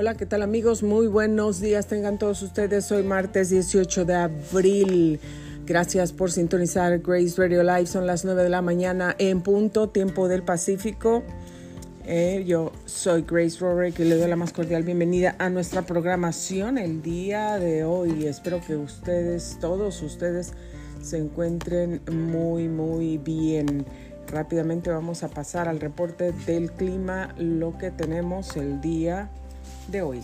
Hola, ¿qué tal amigos? Muy buenos días tengan todos ustedes. Hoy martes 18 de abril. Gracias por sintonizar Grace Radio Live. Son las 9 de la mañana en punto, tiempo del Pacífico. Eh, yo soy Grace Rorick y le doy la más cordial bienvenida a nuestra programación el día de hoy. Espero que ustedes, todos ustedes, se encuentren muy, muy bien. Rápidamente vamos a pasar al reporte del clima, lo que tenemos el día de hoy.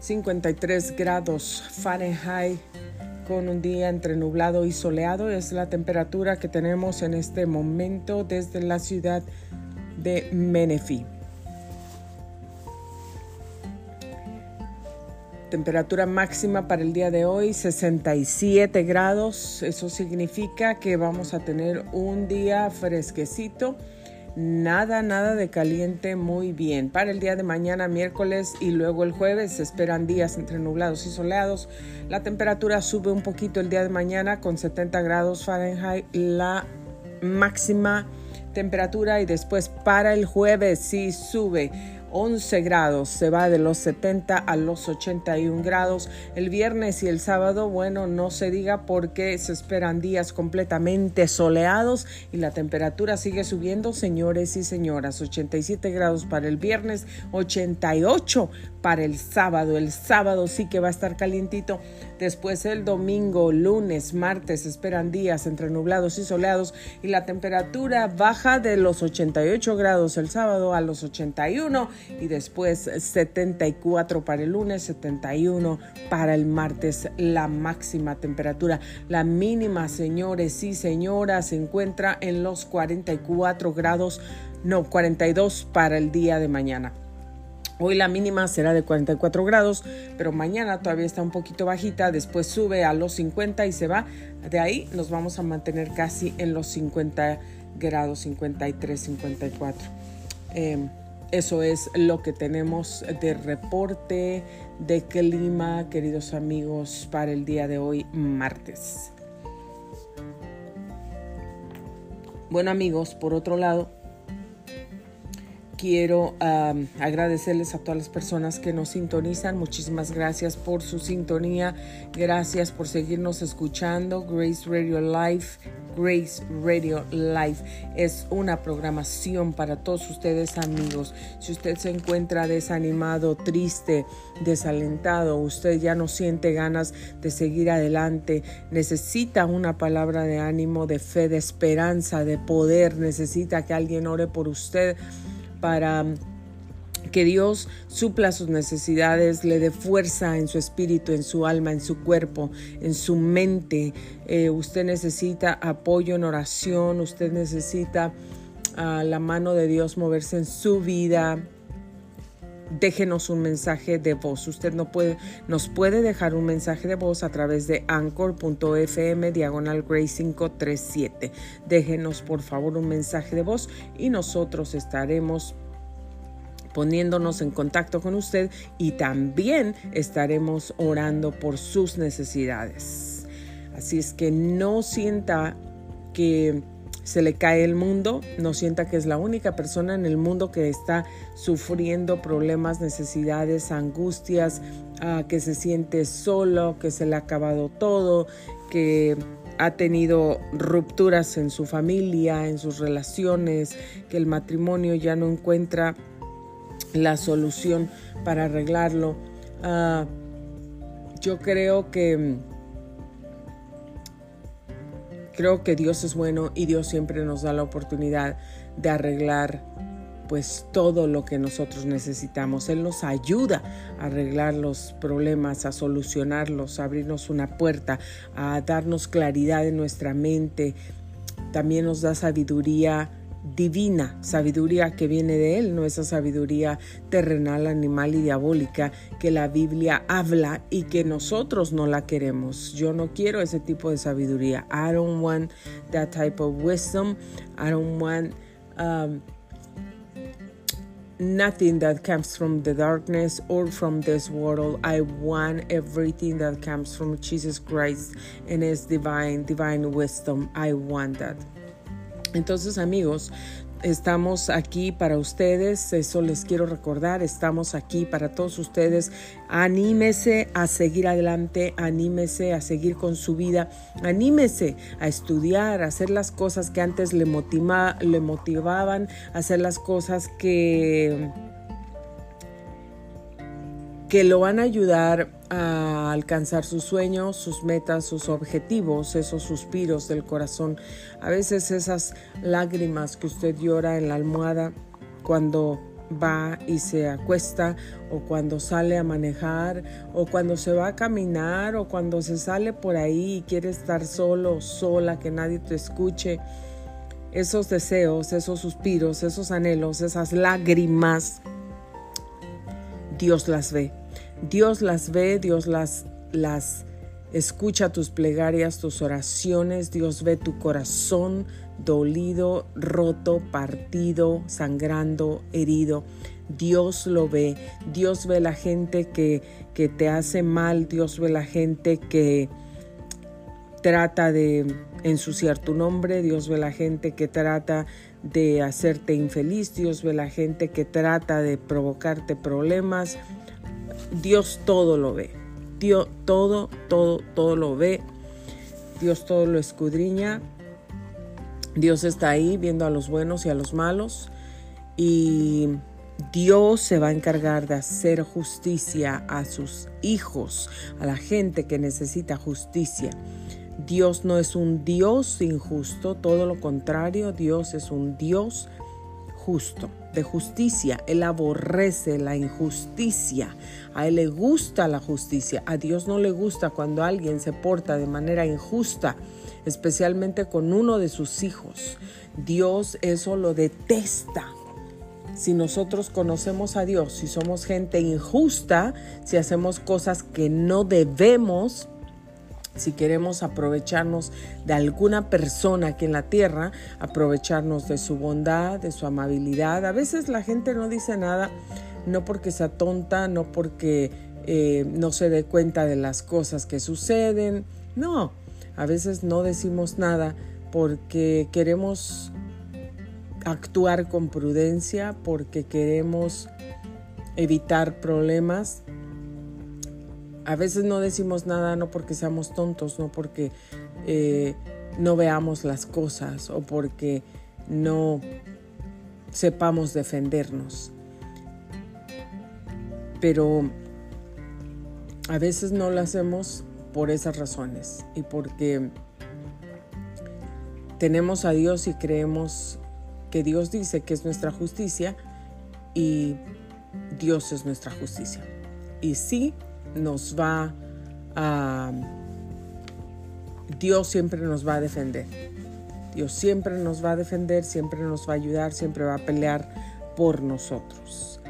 53 grados Fahrenheit con un día entre nublado y soleado es la temperatura que tenemos en este momento desde la ciudad de Menifee. Temperatura máxima para el día de hoy 67 grados. Eso significa que vamos a tener un día fresquecito. Nada, nada de caliente, muy bien. Para el día de mañana, miércoles y luego el jueves se esperan días entre nublados y soleados. La temperatura sube un poquito el día de mañana con 70 grados Fahrenheit. La máxima temperatura y después para el jueves sí sube 11 grados, se va de los 70 a los 81 grados. El viernes y el sábado, bueno, no se diga porque se esperan días completamente soleados y la temperatura sigue subiendo, señores y señoras. 87 grados para el viernes, 88 para el sábado. El sábado sí que va a estar calientito. Después el domingo, lunes, martes esperan días entre nublados y soleados y la temperatura baja de los 88 grados el sábado a los 81 y después 74 para el lunes, 71 para el martes la máxima temperatura. La mínima, señores y señoras, se encuentra en los 44 grados, no, 42 para el día de mañana. Hoy la mínima será de 44 grados, pero mañana todavía está un poquito bajita, después sube a los 50 y se va. De ahí nos vamos a mantener casi en los 50 grados, 53, 54. Eso es lo que tenemos de reporte de clima, queridos amigos, para el día de hoy, martes. Bueno amigos, por otro lado, quiero agradecerles a todas las personas que nos sintonizan. Muchísimas gracias por su sintonía. Gracias por seguirnos escuchando. Grace Radio Live. Grace Radio Live es una programación para todos ustedes amigos. Si usted se encuentra desanimado, triste, desalentado, usted ya no siente ganas de seguir adelante, necesita una palabra de ánimo, de fe, de esperanza, de poder, necesita que alguien ore por usted para que Dios supla sus necesidades, le dé fuerza en su espíritu, en su alma, en su cuerpo, en su mente. Eh, usted necesita apoyo en oración, usted necesita a la mano de Dios moverse en su vida, déjenos un mensaje de voz. Usted no puede, nos puede dejar un mensaje de voz a través de anchor.fm diagonal gray 537. Déjenos por favor un mensaje de voz y nosotros estaremos poniéndonos en contacto con usted y también estaremos orando por sus necesidades. Así es que no sienta que se le cae el mundo, no sienta que es la única persona en el mundo que está sufriendo problemas, necesidades, angustias, ah, que se siente solo, que se le ha acabado todo, que ha tenido rupturas en su familia, en sus relaciones, que el matrimonio ya no encuentra la solución para arreglarlo. Ah, yo creo que Creo que Dios es bueno y Dios siempre nos da la oportunidad de arreglar pues todo lo que nosotros necesitamos. Él nos ayuda a arreglar los problemas, a solucionarlos, a abrirnos una puerta, a darnos claridad en nuestra mente. También nos da sabiduría divina, sabiduría que viene de Él, no esa sabiduría terrenal, animal y diabólica que la Biblia habla y que nosotros no la queremos. Yo no quiero ese tipo de sabiduría. I don't want that type of wisdom. I don't want um, nothing that comes from the darkness or from this world. I want everything that comes from Jesus Christ and His divine, divine wisdom. I want that. Entonces amigos, estamos aquí para ustedes, eso les quiero recordar, estamos aquí para todos ustedes. Anímese a seguir adelante, anímese a seguir con su vida, anímese a estudiar, a hacer las cosas que antes le, le motivaban, a hacer las cosas que que lo van a ayudar a alcanzar sus sueños, sus metas, sus objetivos, esos suspiros del corazón. A veces esas lágrimas que usted llora en la almohada cuando va y se acuesta o cuando sale a manejar o cuando se va a caminar o cuando se sale por ahí y quiere estar solo sola, que nadie te escuche. Esos deseos, esos suspiros, esos anhelos, esas lágrimas, Dios las ve. Dios las ve, Dios las, las escucha tus plegarias, tus oraciones, Dios ve tu corazón dolido, roto, partido, sangrando, herido. Dios lo ve, Dios ve la gente que, que te hace mal, Dios ve la gente que trata de ensuciar tu nombre, Dios ve la gente que trata de hacerte infeliz, Dios ve la gente que trata de provocarte problemas, Dios todo lo ve. Dios todo, todo, todo lo ve. Dios todo lo escudriña. Dios está ahí viendo a los buenos y a los malos. Y Dios se va a encargar de hacer justicia a sus hijos, a la gente que necesita justicia. Dios no es un Dios injusto, todo lo contrario, Dios es un Dios justo, justicia. Él aborrece la injusticia. A Él le gusta la justicia. A Dios no le gusta cuando alguien se porta de manera injusta, especialmente con uno de sus hijos. Dios eso lo detesta. Si nosotros conocemos a Dios, si somos gente injusta, si hacemos cosas que no debemos, si queremos aprovecharnos de alguna persona aquí en la tierra, aprovecharnos de su bondad, de su amabilidad. A veces la gente no dice nada, no porque sea tonta, no porque eh, no se dé cuenta de las cosas que suceden. No, a veces no decimos nada porque queremos actuar con prudencia, porque queremos evitar problemas a veces no decimos nada no porque seamos tontos, no porque eh, no veamos las cosas o porque no sepamos defendernos. Pero a veces no lo hacemos por esas razones y porque tenemos a Dios y creemos que Dios dice que es nuestra justicia y Dios es nuestra justicia. Y sí, nos va a... Dios siempre nos va a defender. Dios siempre nos va a defender, siempre nos va a ayudar, siempre va a pelear por nosotros.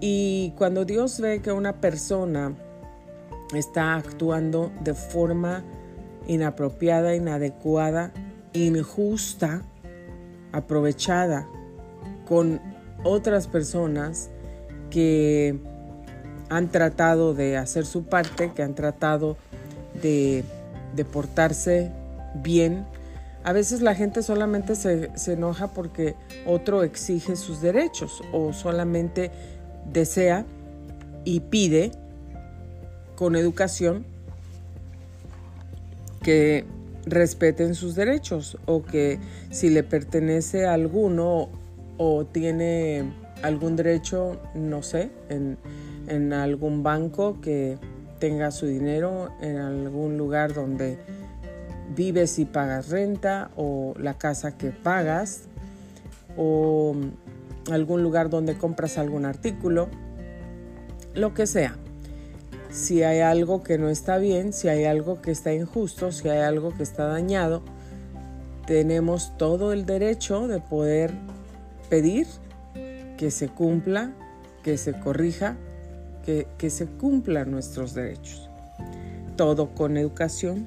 Y cuando Dios ve que una persona está actuando de forma inapropiada, inadecuada, injusta, aprovechada con otras personas que han tratado de hacer su parte, que han tratado de, portarse bien. A veces la gente solamente se, se enoja porque otro exige sus derechos o solamente desea y pide con educación que respeten sus derechos o que si le pertenece a alguno o tiene algún derecho, no sé, en, en algún banco que tenga su dinero, en algún lugar donde vives y pagas renta o la casa que pagas o algún lugar donde compras algún artículo, lo que sea. Si hay algo que no está bien, si hay algo que está injusto, si hay algo que está dañado, tenemos todo el derecho de poder pedir que se cumpla, que se corrija que, se cumplan nuestros derechos. Todo con educación,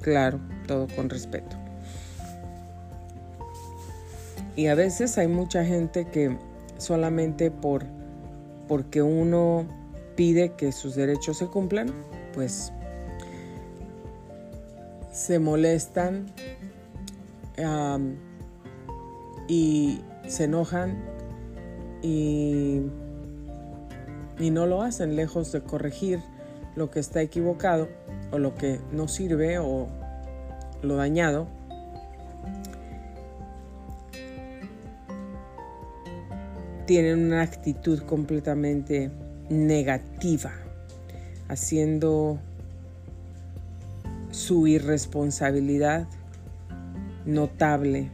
claro, todo con respeto. Y a veces hay mucha gente que solamente por porque uno pide que sus derechos se cumplan, pues se molestan y se enojan y, y no lo hacen lejos de corregir lo que está equivocado o lo que no sirve o lo dañado. Tienen una actitud completamente negativa, haciendo su irresponsabilidad notable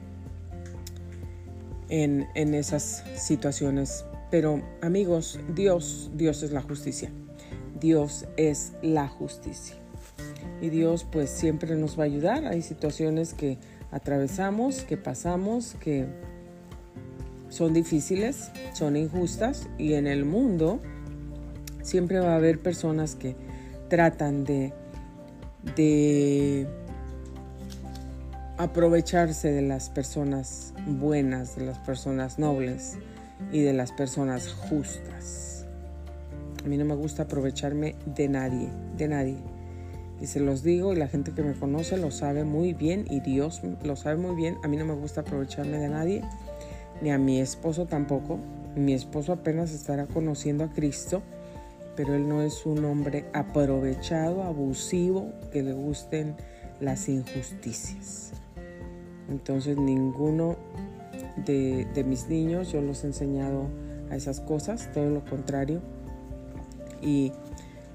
en, en, esas situaciones. Pero amigos, Dios, Dios es la justicia. Dios es la justicia. Y Dios pues siempre nos va a ayudar. Hay situaciones que atravesamos, que pasamos, que son difíciles, son injustas y en el mundo siempre va a haber personas que tratan de, de aprovecharse de las personas buenas, de las personas nobles y de las personas justas. A mí no me gusta aprovecharme de nadie, de nadie. Y se los digo y la gente que me conoce lo sabe muy bien y Dios lo sabe muy bien. A mí no me gusta aprovecharme de nadie, ni a mi esposo tampoco. Mi esposo apenas estará conociendo a Cristo, pero él no es un hombre aprovechado, abusivo, que le gusten las injusticias. Entonces ninguno de, mis niños yo los he enseñado a esas cosas, todo lo contrario. Y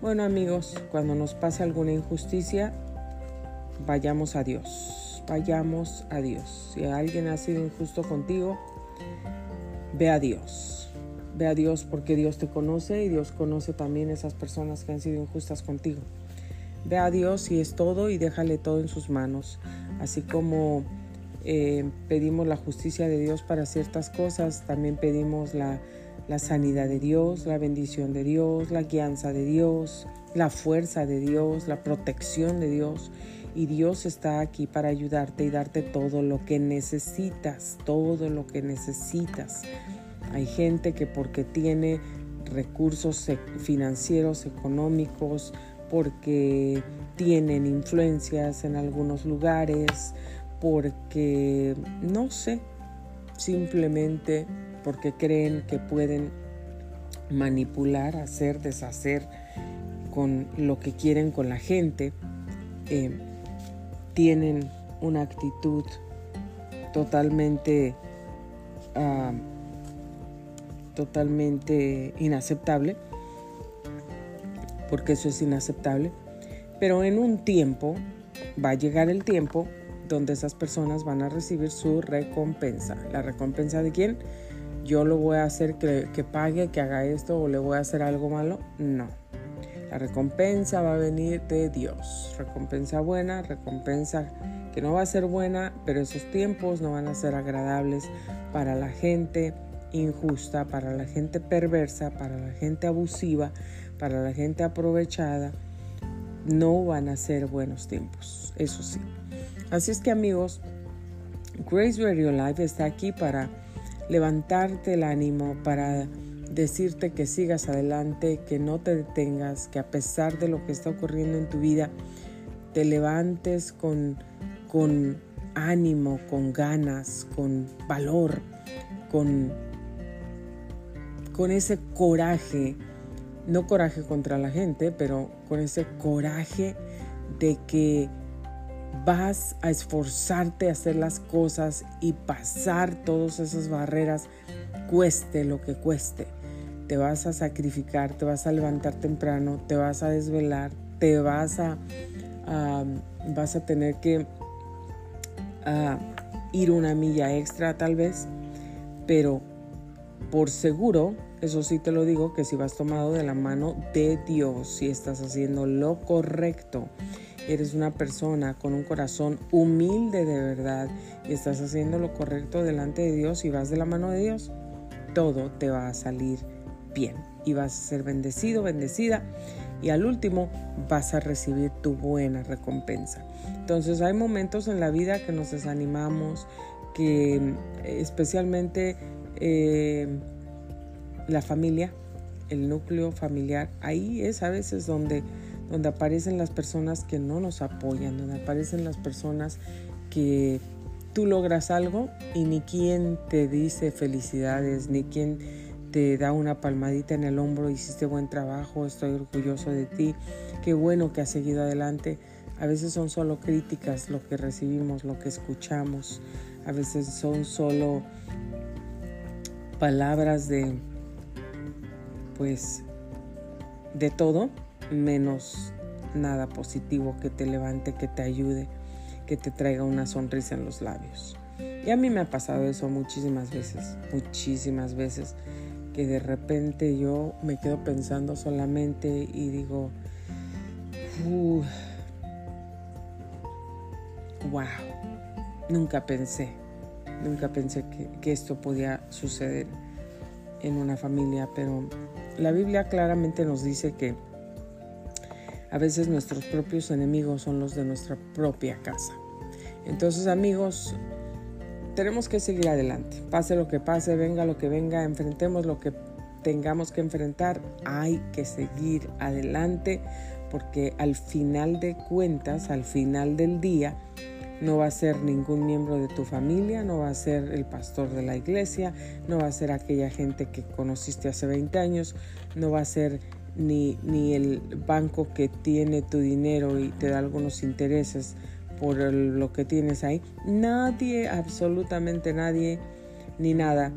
bueno amigos, cuando nos pase alguna injusticia, vayamos a Dios, vayamos a Dios. Si alguien ha sido injusto contigo, ve a Dios. Ve a Dios porque Dios te conoce y Dios conoce también esas personas que han sido injustas contigo. Ve a Dios y es todo y déjale todo en sus manos. Así como eh, pedimos la justicia de Dios para ciertas cosas, también pedimos la, sanidad de Dios, la bendición de Dios, la guianza de Dios, la fuerza de Dios, la protección de Dios. Y Dios está aquí para ayudarte y darte todo lo que necesitas, todo lo que necesitas. Hay gente que porque tiene recursos financieros, económicos, porque tienen influencias en algunos lugares, porque, no sé, simplemente porque creen que pueden manipular, hacer, deshacer con lo que quieren con la gente, eh, tienen una actitud totalmente, ah, totalmente inaceptable, porque eso es inaceptable, pero en un tiempo, va a llegar el tiempo donde esas personas van a recibir su recompensa. ¿La recompensa de quién? Yo lo voy a hacer que, que pague, que haga esto o le voy a hacer algo malo. No. La recompensa va a venir de Dios. Recompensa buena, recompensa que no va a ser buena, pero esos tiempos no van a ser agradables para la gente injusta, para la gente perversa, para la gente abusiva, para la gente aprovechada. No van a ser buenos tiempos, eso sí. Así es que amigos, Grace Radio Live está aquí para levantarte el ánimo, para decirte que sigas adelante, que no te detengas, que a pesar de lo que está ocurriendo en tu vida, te levantes con, con ánimo, con ganas, con valor, con, con ese coraje, no coraje contra la gente, pero con ese coraje de que vas a esforzarte a hacer las cosas y pasar todas esas barreras, cueste lo que cueste. Te vas a sacrificar, te vas a levantar temprano, te vas a desvelar, te vas a, vas a tener que ir una milla extra tal vez, pero por seguro, eso sí te lo digo, que si vas tomado de la mano de Dios, si estás haciendo lo correcto, eres una persona con un corazón humilde de verdad y estás haciendo lo correcto delante de Dios y vas de la mano de Dios, todo te va a salir bien y vas a ser bendecido, bendecida y al último vas a recibir tu buena recompensa. Entonces hay momentos en la vida que nos desanimamos, que especialmente eh, la familia, el núcleo familiar, ahí es a veces donde donde aparecen las personas que no nos apoyan, donde aparecen las personas que, tú logras algo y ni quien te dice felicidades, ni quien te da una palmadita en el hombro, hiciste buen trabajo, estoy orgulloso de ti, qué bueno que has seguido adelante. A veces son solo críticas lo que recibimos, lo que escuchamos. A veces son solo palabras de, pues, de todo, menos nada positivo que te levante, que te ayude, que te traiga una sonrisa en los labios. Y a mí me ha pasado eso muchísimas veces, muchísimas veces que de repente yo me quedo pensando solamente y digo, wow, nunca pensé, nunca pensé que, que esto podía suceder en una familia, pero la Biblia claramente nos dice que a veces nuestros propios enemigos son los de nuestra propia casa. Entonces amigos, tenemos que seguir adelante. Pase lo que pase, venga lo que venga, enfrentemos lo que tengamos que enfrentar. Hay que seguir adelante porque al final de cuentas, al final del día, no va a ser ningún miembro de tu familia, no va a ser el pastor de la iglesia, no va a ser aquella gente que conociste hace 20 años, no va a ser ni, ni el banco que tiene tu dinero y te da algunos intereses por lo que tienes ahí. Nadie, absolutamente nadie, ni nada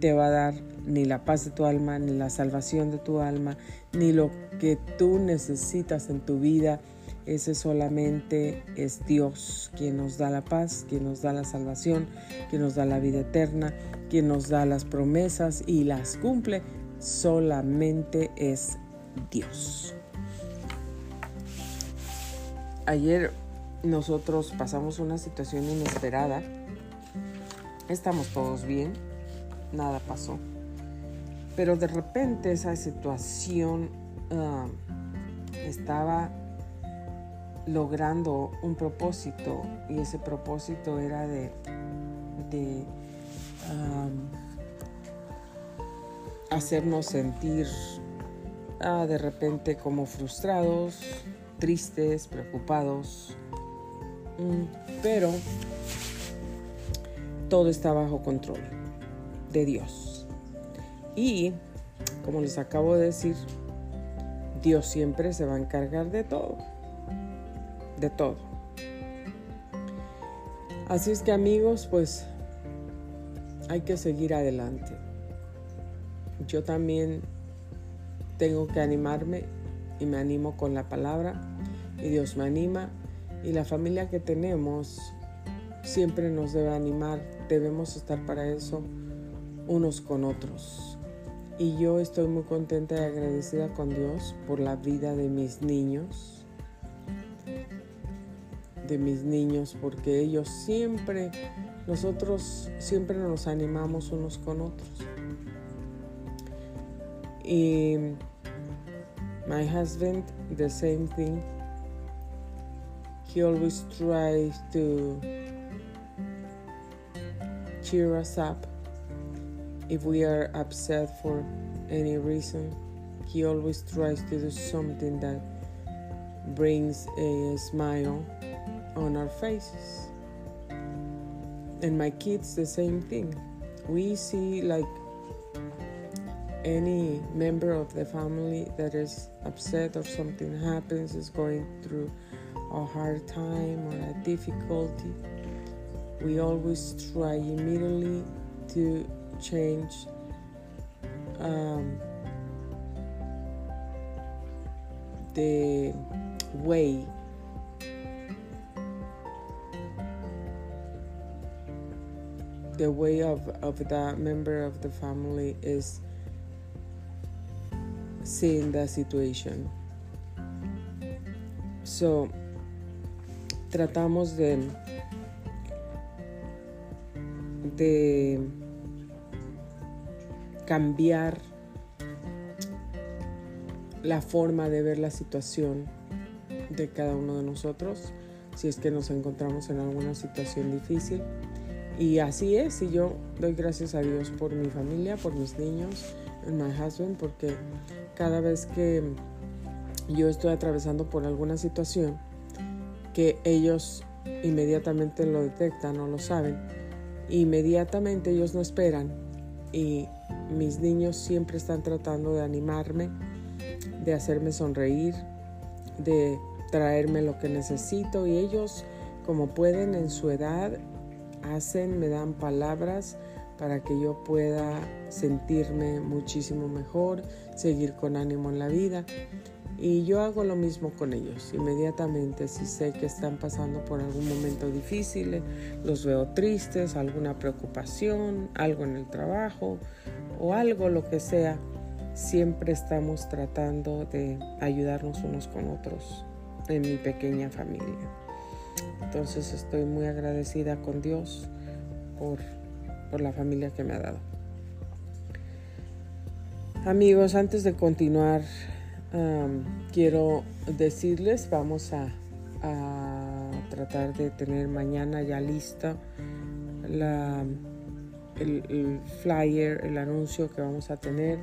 te va a dar ni la paz de tu alma, ni la salvación de tu alma, ni lo que tú necesitas en tu vida. Ese solamente es Dios quien nos da la paz, quien nos da la salvación, quien nos da la vida eterna, quien nos da las promesas y las cumple. Solamente es Dios. Ayer nosotros pasamos una situación inesperada. Estamos todos bien, nada pasó. Pero de repente esa situación ah, estaba logrando un propósito y ese propósito era de, de hacernos sentir de repente como frustrados, tristes, preocupados, Mm, pero todo está bajo control de Dios. Y, como les acabo de decir, Dios siempre se va a encargar de todo. De todo. Así es que amigos, pues hay que seguir adelante. Yo también tengo que animarme y me animo con la palabra y Dios me anima y la familia que tenemos siempre nos debe animar, debemos estar para eso unos con otros. Y yo estoy muy contenta y agradecida con Dios por la vida de mis niños, de mis niños, porque ellos siempre, nosotros siempre nos animamos unos con otros. Y my husband, the same thing. He always tries to cheer us up if we are upset for any reason. He always tries to do something that brings a smile on our faces. And my kids, the same thing. We see like any member of the family that is upset or something happens, is going through a hard time or a difficulty, we always try immediately to change um, the way. The way of, of that member of the family is seeing the situation. So tratamos de, de cambiar la forma de ver la situación de cada uno de nosotros si es que nos encontramos en alguna situación difícil. Y así es, y yo doy gracias a Dios por mi familia, por mis niños, my husband, porque cada vez que yo estoy atravesando por alguna situación, que ellos inmediatamente lo detectan o lo saben, inmediatamente ellos no esperan y mis niños siempre están tratando de animarme, de hacerme sonreír, de traerme lo que necesito y ellos como pueden en su edad hacen, me dan palabras para que yo pueda sentirme muchísimo mejor, seguir con ánimo en la vida. Y yo hago lo mismo con ellos. Inmediatamente, si sé que están pasando por algún momento difícil, los veo tristes, alguna preocupación, algo en el trabajo o algo, lo que sea, siempre estamos tratando de ayudarnos unos con otros en mi pequeña familia. Entonces estoy muy agradecida con Dios por, por la familia que me ha dado. Amigos, antes de continuar quiero decirles, vamos a, tratar de tener mañana ya lista la, el, flyer, el anuncio que vamos a tener,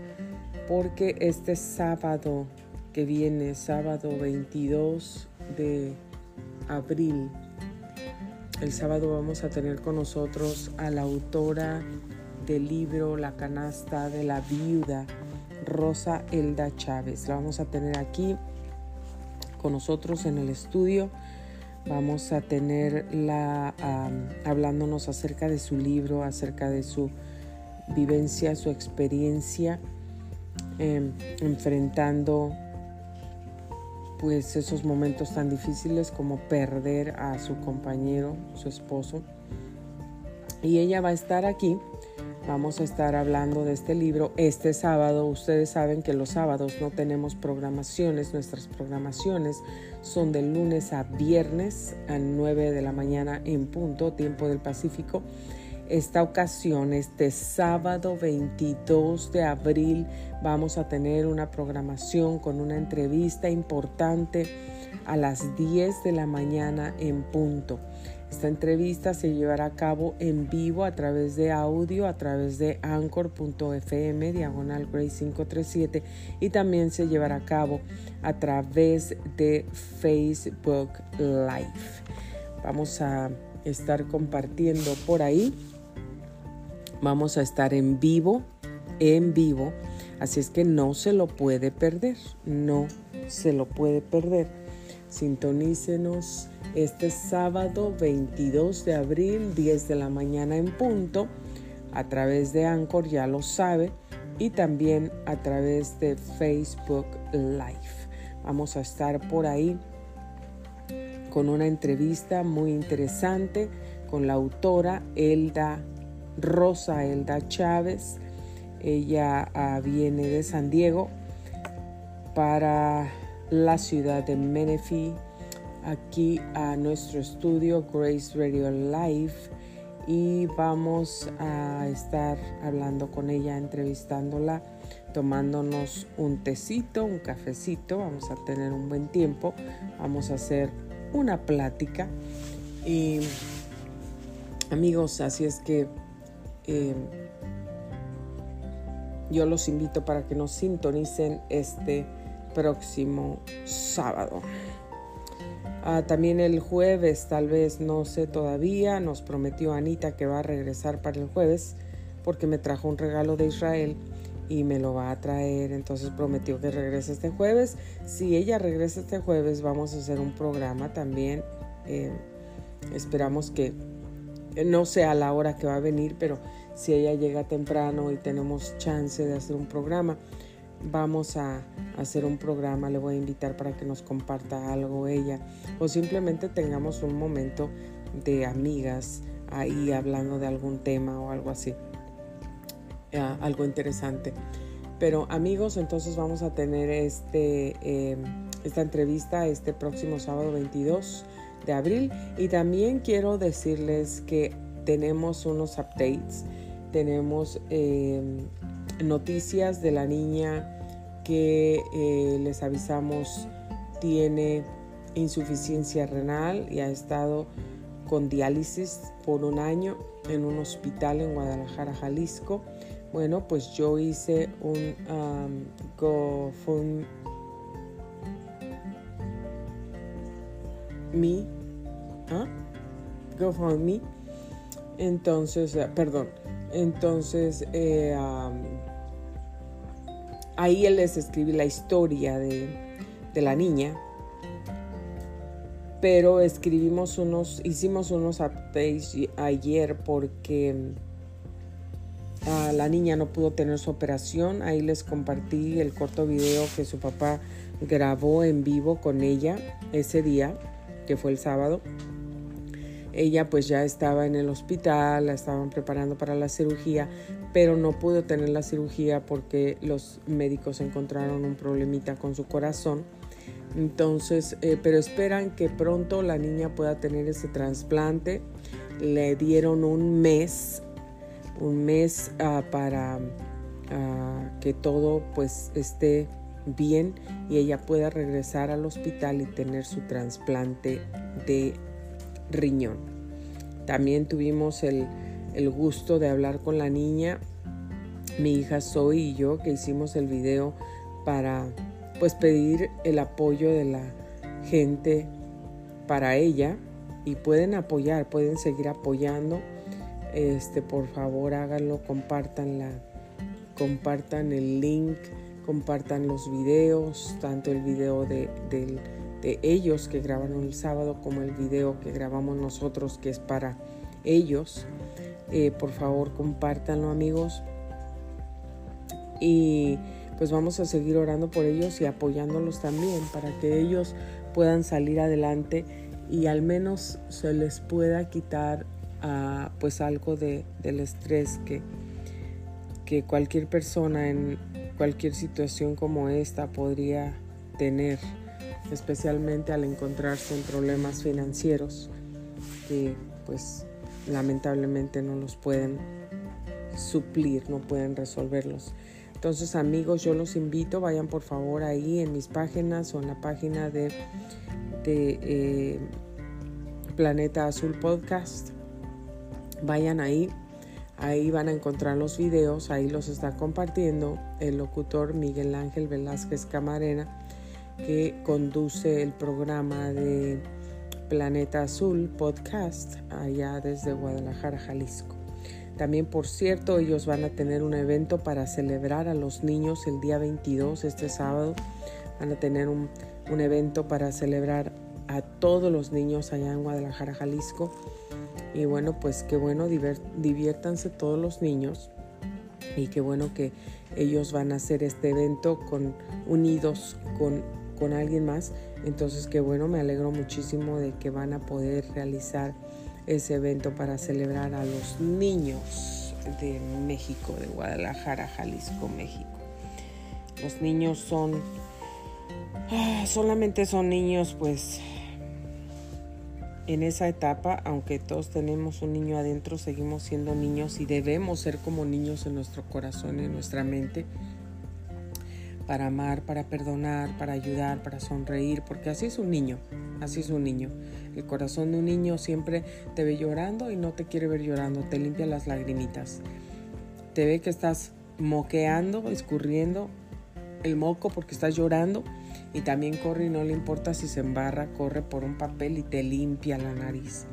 porque este sábado que viene, sábado 22 de abril, el sábado vamos a tener con nosotros a la autora del libro La canasta de la viuda Rosa Elda Chávez. La vamos a tener aquí con nosotros en el estudio. Vamos a tenerla hablándonos acerca de su libro, acerca de su vivencia, su experiencia, em, enfrentando pues esos momentos tan difíciles como perder a su compañero, su esposo. Y ella va a estar aquí Vamos a estar hablando de este libro este sábado. Ustedes saben que los sábados no tenemos programaciones. Nuestras programaciones son de lunes a viernes a 9 de la mañana en punto, tiempo del Pacífico. Esta ocasión, este sábado 22 de abril, vamos a tener una programación con una entrevista importante a las 10 de la mañana en punto. Esta entrevista se llevará a cabo en vivo a través de audio, a través de anchor.fm, diagonal Grace 537, y también se llevará a cabo a través de Facebook Live. Vamos a estar compartiendo por ahí. Vamos a estar en vivo, en vivo. Así es que no se lo puede perder, no se lo puede perder. Sintonícenos este sábado 22 de abril, 10 de la mañana en punto, a través de Anchor, ya lo sabe, y también a través de Facebook Live. Vamos a estar por ahí con una entrevista muy interesante con la autora Elda Rosa Elda Chávez. Ella ah, viene de San Diego para la ciudad de Menifee aquí a nuestro estudio Grace Radio Live. Y vamos a estar hablando con ella, entrevistándola, tomándonos un tecito, un cafecito, vamos a tener un buen tiempo, vamos a hacer una plática. Y amigos, así es que eh, yo los invito para que nos sintonicen este próximo sábado. Ah, también el jueves, tal vez, no sé todavía, nos prometió Anita que va a regresar para el jueves porque me trajo un regalo de Israel y me lo va a traer. Entonces prometió que regrese este jueves. Si ella regresa este jueves, vamos a hacer un programa también. Eh, esperamos que no sea la hora que va a venir, pero si ella llega temprano y tenemos chance de hacer un programa, vamos a hacer un programa, le voy a invitar para que nos comparta algo ella o simplemente tengamos un momento de amigas ahí hablando de algún tema o algo así, ah, algo interesante. Pero amigos, entonces vamos a tener este, em, esta entrevista este próximo sábado 22 de abril y también quiero decirles que tenemos unos updates, tenemos em, noticias de la niña que eh, les avisamos tiene insuficiencia renal y ha estado con diálisis por un año en un hospital en Guadalajara, Jalisco. Bueno, pues yo hice un um, GoFundMe. ¿Ah? GoFundMe. Entonces, eh, perdón, entonces eh, ahí él les escribe la historia de, de la niña pero escribimos unos, hicimos unos updates ayer porque la niña no pudo tener su operación. Ahí les compartí el corto video que su papá grabó en vivo con ella ese día, que fue el sábado. Ella pues ya estaba en el hospital, la estaban preparando para la cirugía, pero no pudo tener la cirugía porque los médicos encontraron un problemita con su corazón entonces, eh, pero esperan que pronto la niña pueda tener ese trasplante. Le dieron un mes, un mes ah, para ah, que todo pues esté bien y ella pueda regresar al hospital y tener su trasplante de riñón. También tuvimos el, el gusto de hablar con la niña, mi hija Zoe y yo, que hicimos el video para pues pedir el apoyo de la gente para ella y pueden apoyar, pueden seguir apoyando. Este, por favor, háganlo, compartan la, compartan el link, compartan los videos, tanto el video de, ellos que grabaron el sábado como el video que grabamos nosotros que es para ellos. Eh, por favor, compártanlo amigos. Y pues vamos a seguir orando por ellos y apoyándolos también para que ellos puedan salir adelante y al menos se les pueda quitar uh, pues algo de, del estrés que, que cualquier persona en cualquier situación como esta podría tener, especialmente al encontrarse en problemas financieros que pues lamentablemente no los pueden suplir, no pueden resolverlos. Entonces amigos, yo los invito, vayan por favor ahí en mis páginas o en la página de, eh, Planeta Azul Podcast. Vayan ahí, ahí van a encontrar los videos, ahí los está compartiendo el locutor Miguel Ángel Velázquez Camarena, que conduce el programa de Planeta Azul Podcast allá desde Guadalajara, Jalisco. También, por cierto, ellos van a tener un evento para celebrar a los niños el día 22, este sábado. Van a tener un, evento para celebrar a todos los niños allá en Guadalajara, Jalisco. Y bueno, pues qué bueno, diviértanse todos los niños. Y qué bueno que ellos van a hacer este evento con, unidos con, con alguien más. Entonces, qué bueno, me alegro muchísimo de que van a poder realizar ese evento para celebrar a los niños de México, de Guadalajara, Jalisco, México. Los niños son, ah, solamente son niños pues en esa etapa, aunque todos tenemos un niño adentro, seguimos siendo niños y debemos ser como niños en nuestro corazón, en nuestra mente, para amar, para perdonar, para ayudar, para sonreír, porque así es un niño, así es un niño. El corazón de un niño siempre te ve llorando y no te quiere ver llorando, te limpia las lagrimitas. Te ve que estás moqueando, escurriendo el moco porque estás llorando y también corre y no le importa si se embarra, corre por un papel y te limpia la nariz.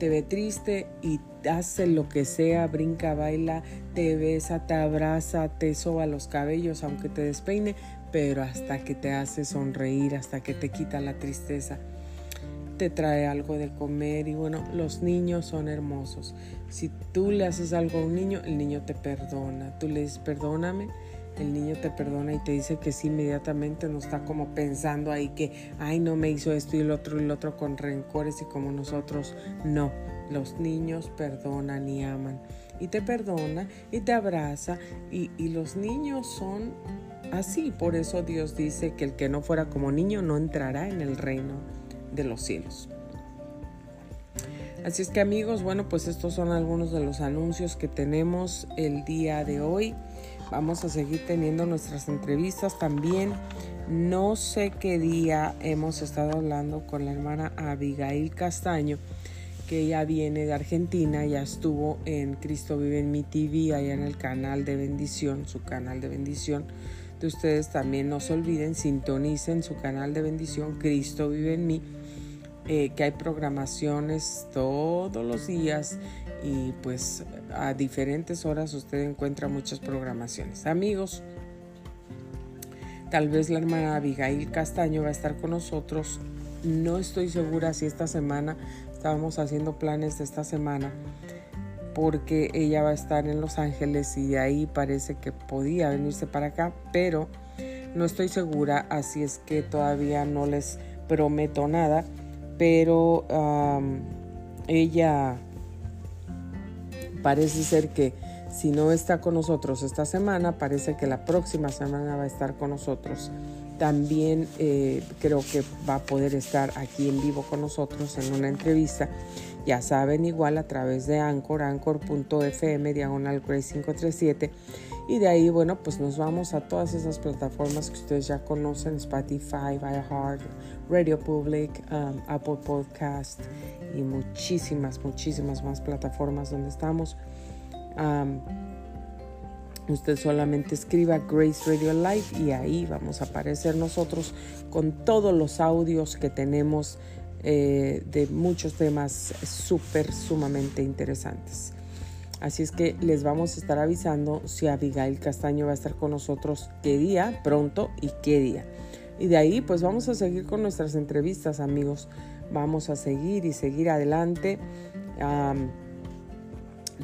Te ve triste y hace lo que sea, brinca, baila, te besa, te abraza, te soba los cabellos aunque te despeine, pero hasta que te hace sonreír, hasta que te quita la tristeza te trae algo de comer y bueno, los niños son hermosos. Si tú le haces algo a un niño, el niño te perdona. Tú le dices, perdóname, el niño te perdona y te dice que sí inmediatamente, no está como pensando ahí que, ay, no me hizo esto y el otro y el otro con rencores y como nosotros. No, los niños perdonan y aman. Y te perdona y te abraza y, y los niños son así. Por eso Dios dice que el que no fuera como niño no entrará en el reino de los cielos. Así es que amigos, bueno, pues estos son algunos de los anuncios que tenemos el día de hoy. Vamos a seguir teniendo nuestras entrevistas también. No sé qué día hemos estado hablando con la hermana Abigail Castaño, que ella viene de Argentina, ya estuvo en Cristo Vive en mi TV, allá en el canal de bendición, su canal de bendición. De ustedes también no se olviden, sintonicen su canal de bendición, Cristo Vive en mí eh, que hay programaciones todos los días y pues a diferentes horas usted encuentra muchas programaciones. Amigos, tal vez la hermana Abigail Castaño va a estar con nosotros. No estoy segura si esta semana, estábamos haciendo planes de esta semana, porque ella va a estar en Los Ángeles y de ahí parece que podía venirse para acá, pero no estoy segura, así es que todavía no les prometo nada, pero ella parece ser que si no está con nosotros esta semana, parece que la próxima semana va a estar con nosotros. También eh, creo que va a poder estar aquí en vivo con nosotros en una entrevista. Ya saben, igual a través de Anchor, anchor.fm, diagonal Grace 537. Y de ahí, bueno, pues nos vamos a todas esas plataformas que ustedes ya conocen, Spotify, iHeart, Radio Public, um, Apple Podcast y muchísimas, muchísimas más plataformas donde estamos. usted solamente escriba Grace Radio Live y ahí vamos a aparecer nosotros con todos los audios que tenemos eh, de muchos temas súper, sumamente interesantes. Así es que les vamos a estar avisando si Abigail Castaño va a estar con nosotros qué día, pronto y qué día. Y de ahí pues vamos a seguir con nuestras entrevistas amigos. Vamos a seguir y seguir adelante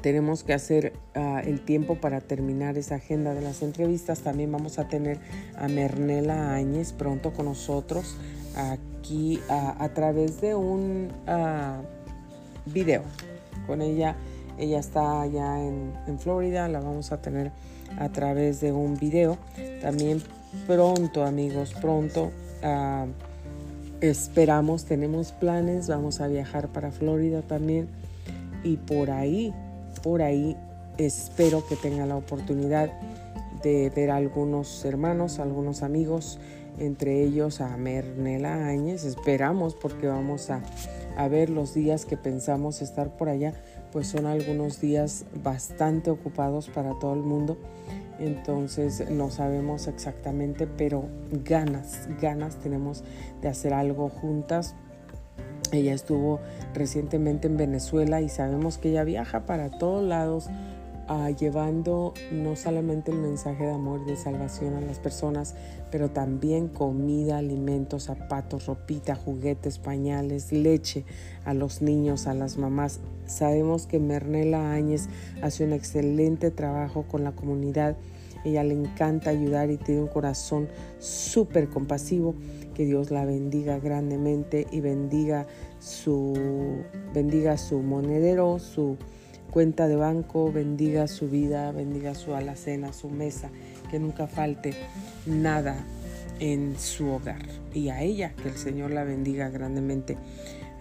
tenemos que hacer ah, el tiempo para terminar esa agenda de las entrevistas. También vamos a tener a Mernela Áñez pronto con nosotros aquí a través de un uh, video. Con ella, ella está allá en, en, Florida, la vamos a tener a través de un video. También pronto, amigos, pronto. esperamos, tenemos planes, vamos a viajar para Florida también y por ahí por ahí espero que tenga la oportunidad de ver a algunos hermanos, algunos amigos, entre ellos a Mernela Áñez. Esperamos porque vamos a, a ver los días que pensamos estar por allá, pues son algunos días bastante ocupados para todo el mundo. Entonces no sabemos exactamente, pero ganas, ganas tenemos de hacer algo juntas. Ella estuvo recientemente en Venezuela y sabemos que ella viaja para todos lados llevando no solamente el mensaje de amor y de salvación a las personas, pero también comida, alimentos, zapatos, ropita, juguetes, pañales, leche a los niños, a las mamás. Sabemos que Mernela Áñez hace un excelente trabajo con la comunidad. Ella le encanta ayudar y tiene un corazón súper compasivo que Dios la bendiga grandemente y bendiga su, bendiga su monedero, su cuenta de banco, bendiga su vida, bendiga su alacena, su mesa, que nunca falte nada en su hogar. Y a ella, que el Señor la bendiga grandemente.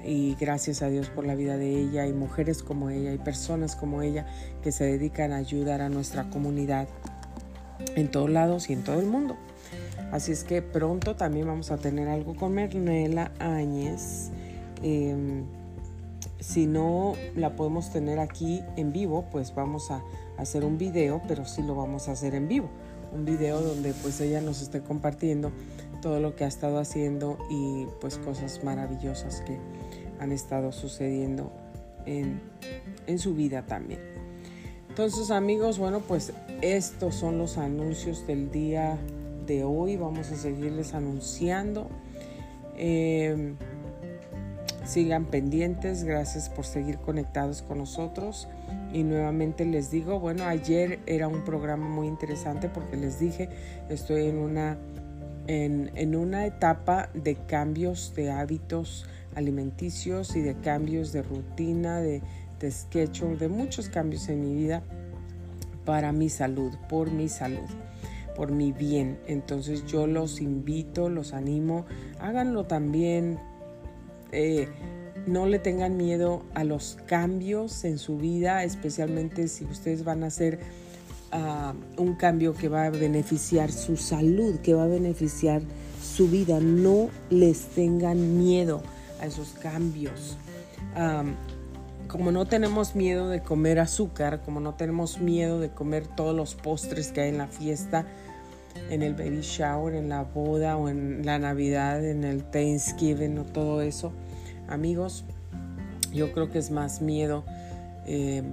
Y gracias a Dios por la vida de ella y mujeres como ella y personas como ella que se dedican a ayudar a nuestra comunidad en todos lados y en todo el mundo. Así es que pronto también vamos a tener algo con Mernela Áñez. Em, si no la podemos tener aquí en vivo, pues vamos a hacer un video, pero sí lo vamos a hacer en vivo. Un video donde pues ella nos esté compartiendo todo lo que ha estado haciendo y pues cosas maravillosas que han estado sucediendo en, en su vida también. Entonces amigos, bueno pues estos son los anuncios del día de hoy. Vamos a seguirles anunciando. Em, sigan pendientes, gracias por seguir conectados con nosotros. Y nuevamente les digo, bueno, ayer era un programa muy interesante porque les dije, estoy en una, en, en una etapa de cambios de hábitos alimenticios y de cambios de rutina, de, de de muchos cambios en mi vida para mi salud, por mi salud por mi bien. Entonces yo los invito, los animo, háganlo también. Eh, no le tengan miedo a los cambios en su vida, especialmente si ustedes van a hacer ah, un cambio que va a beneficiar su salud, que va a beneficiar su vida. No les tengan miedo a esos cambios. como no tenemos miedo de comer azúcar, como no tenemos miedo de comer todos los postres que hay en la fiesta, en el baby shower, en la boda o en la Navidad, en el Thanksgiving o todo eso. Amigos, yo creo que es más miedo eh,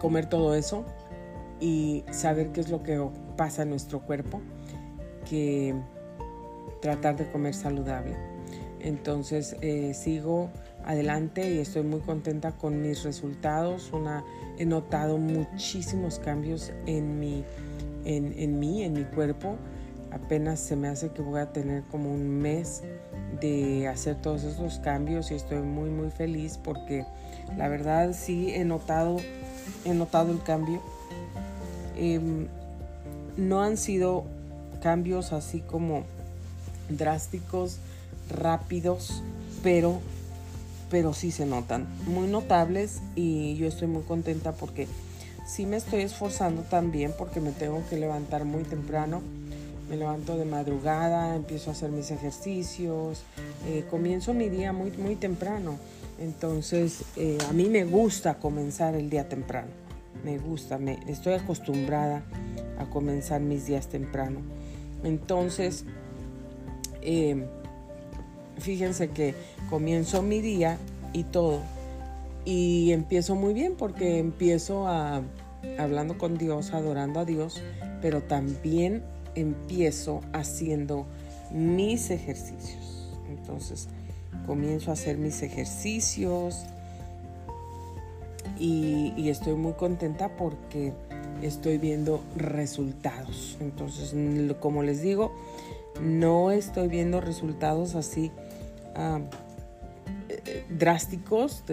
comer todo eso y saber qué es lo que pasa en nuestro cuerpo que tratar de comer saludable. Entonces eh, sigo adelante y estoy muy contenta con mis resultados. Una, he notado muchísimos cambios en, mi, en, en mí, en mi cuerpo. Apenas se me hace que voy a tener como un mes de hacer todos esos cambios y estoy muy muy feliz porque la verdad sí he notado he notado el cambio. Em, no han sido cambios así como drásticos rápidos pero pero sí se notan. Muy notables y yo estoy muy contenta porque sí me estoy esforzando también porque me tengo que levantar muy temprano me levanto de madrugada, empiezo a hacer mis ejercicios, eh, comienzo mi día muy, muy temprano. Entonces, eh, a mí me gusta comenzar el día temprano. Me gusta, me, estoy acostumbrada a comenzar mis días temprano. Entonces, em, fíjense que comienzo mi día y todo. Y empiezo muy bien porque empiezo a, hablando con Dios, adorando a Dios, pero también empiezo haciendo mis ejercicios. Entonces, comienzo a hacer mis ejercicios y, estoy muy contenta porque estoy viendo resultados. Entonces, como les digo, no estoy viendo resultados así ah, eh, drásticos,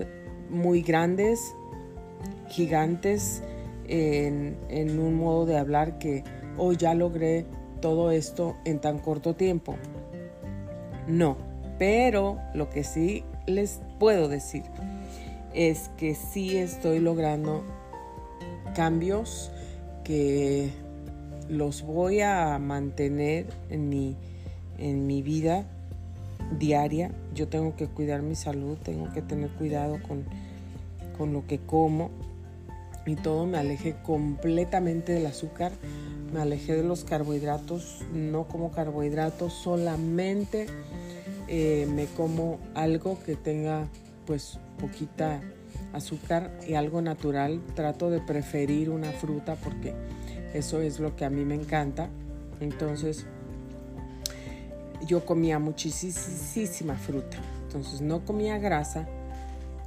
muy grandes, gigantes, en, en un modo de hablar que o ya logré todo esto en tan corto tiempo. No, pero lo que sí les puedo decir es que sí estoy logrando cambios que los voy a mantener en mi, en mi vida diaria. Yo tengo que cuidar mi salud, tengo que tener cuidado con, con lo que como y todo me aleje completamente del azúcar me alejé de los carbohidratos, no como carbohidratos, solamente eh, me como algo que tenga pues poquita azúcar y algo natural. Trato de preferir una fruta porque eso es lo que a mí me encanta. Entonces yo comía muchísima fruta. Entonces no comía grasa,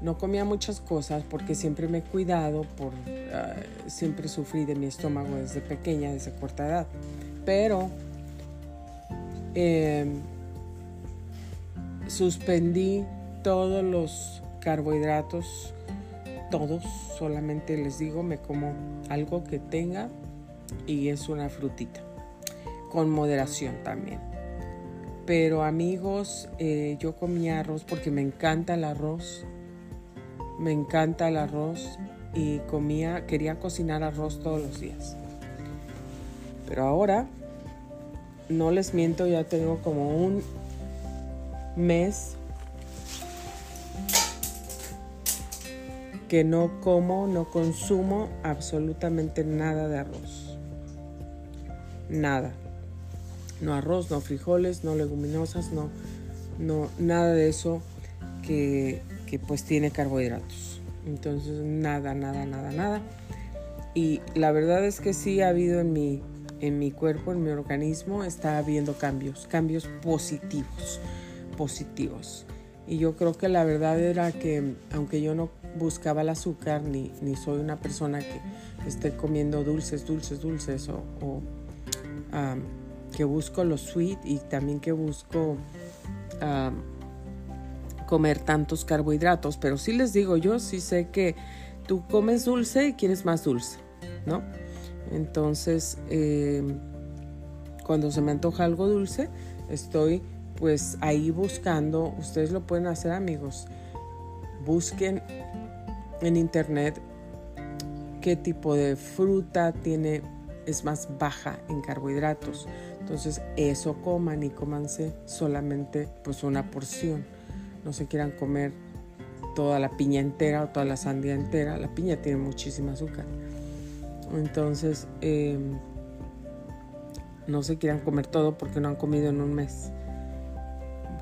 no comía muchas cosas porque siempre me he cuidado, por, ah, siempre sufrí de mi estómago desde pequeña, desde corta edad. Pero em, suspendí todos los carbohidratos, todos, solamente les digo, me como algo que tenga y es una frutita, con moderación también. Pero amigos, eh, yo comía arroz porque me encanta el arroz me encanta el arroz y comía, quería cocinar arroz todos los días. Pero ahora, no les miento, ya tengo como un mes que no como, no consumo absolutamente nada de arroz. Nada. No arroz, no frijoles, no leguminosas, no, no nada de eso que pues tiene carbohidratos. Entonces nada, nada, nada, nada. Y la verdad es que sí ha habido en mi, en mi cuerpo, en mi organismo, está habiendo cambios, cambios positivos, positivos. Y yo creo que la verdad era que aunque yo no buscaba el azúcar, ni, ni soy una persona que esté comiendo dulces, dulces, dulces, o, que busco los sweet y también que busco comer tantos carbohidratos, pero sí les digo, yo sí sé que tú comes dulce y quieres más dulce, ¿no? Entonces, em, cuando se me antoja algo dulce, estoy pues ahí buscando, ustedes lo pueden hacer amigos, busquen en internet qué tipo de fruta tiene, es más baja en carbohidratos. Entonces eso coman y cómanse solamente pues una porción no se quieran comer toda la piña entera o toda la sandía entera. La piña tiene muchísima azúcar. Entonces, em, no se quieran comer todo porque no han comido en un mes.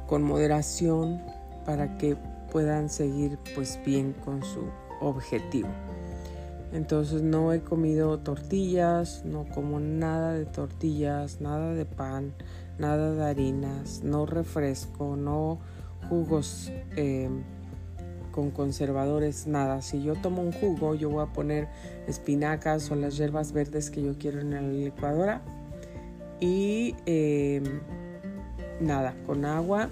Con moderación, para que puedan seguir pues bien con su objetivo. Entonces no he comido tortillas, no como nada de tortillas, nada de pan, nada de harinas, no refresco, no jugos em, con conservadores, nada. Si yo tomo un jugo, yo voy a poner espinacas o las hierbas verdes que yo quiero en la licuadora y em, nada, con agua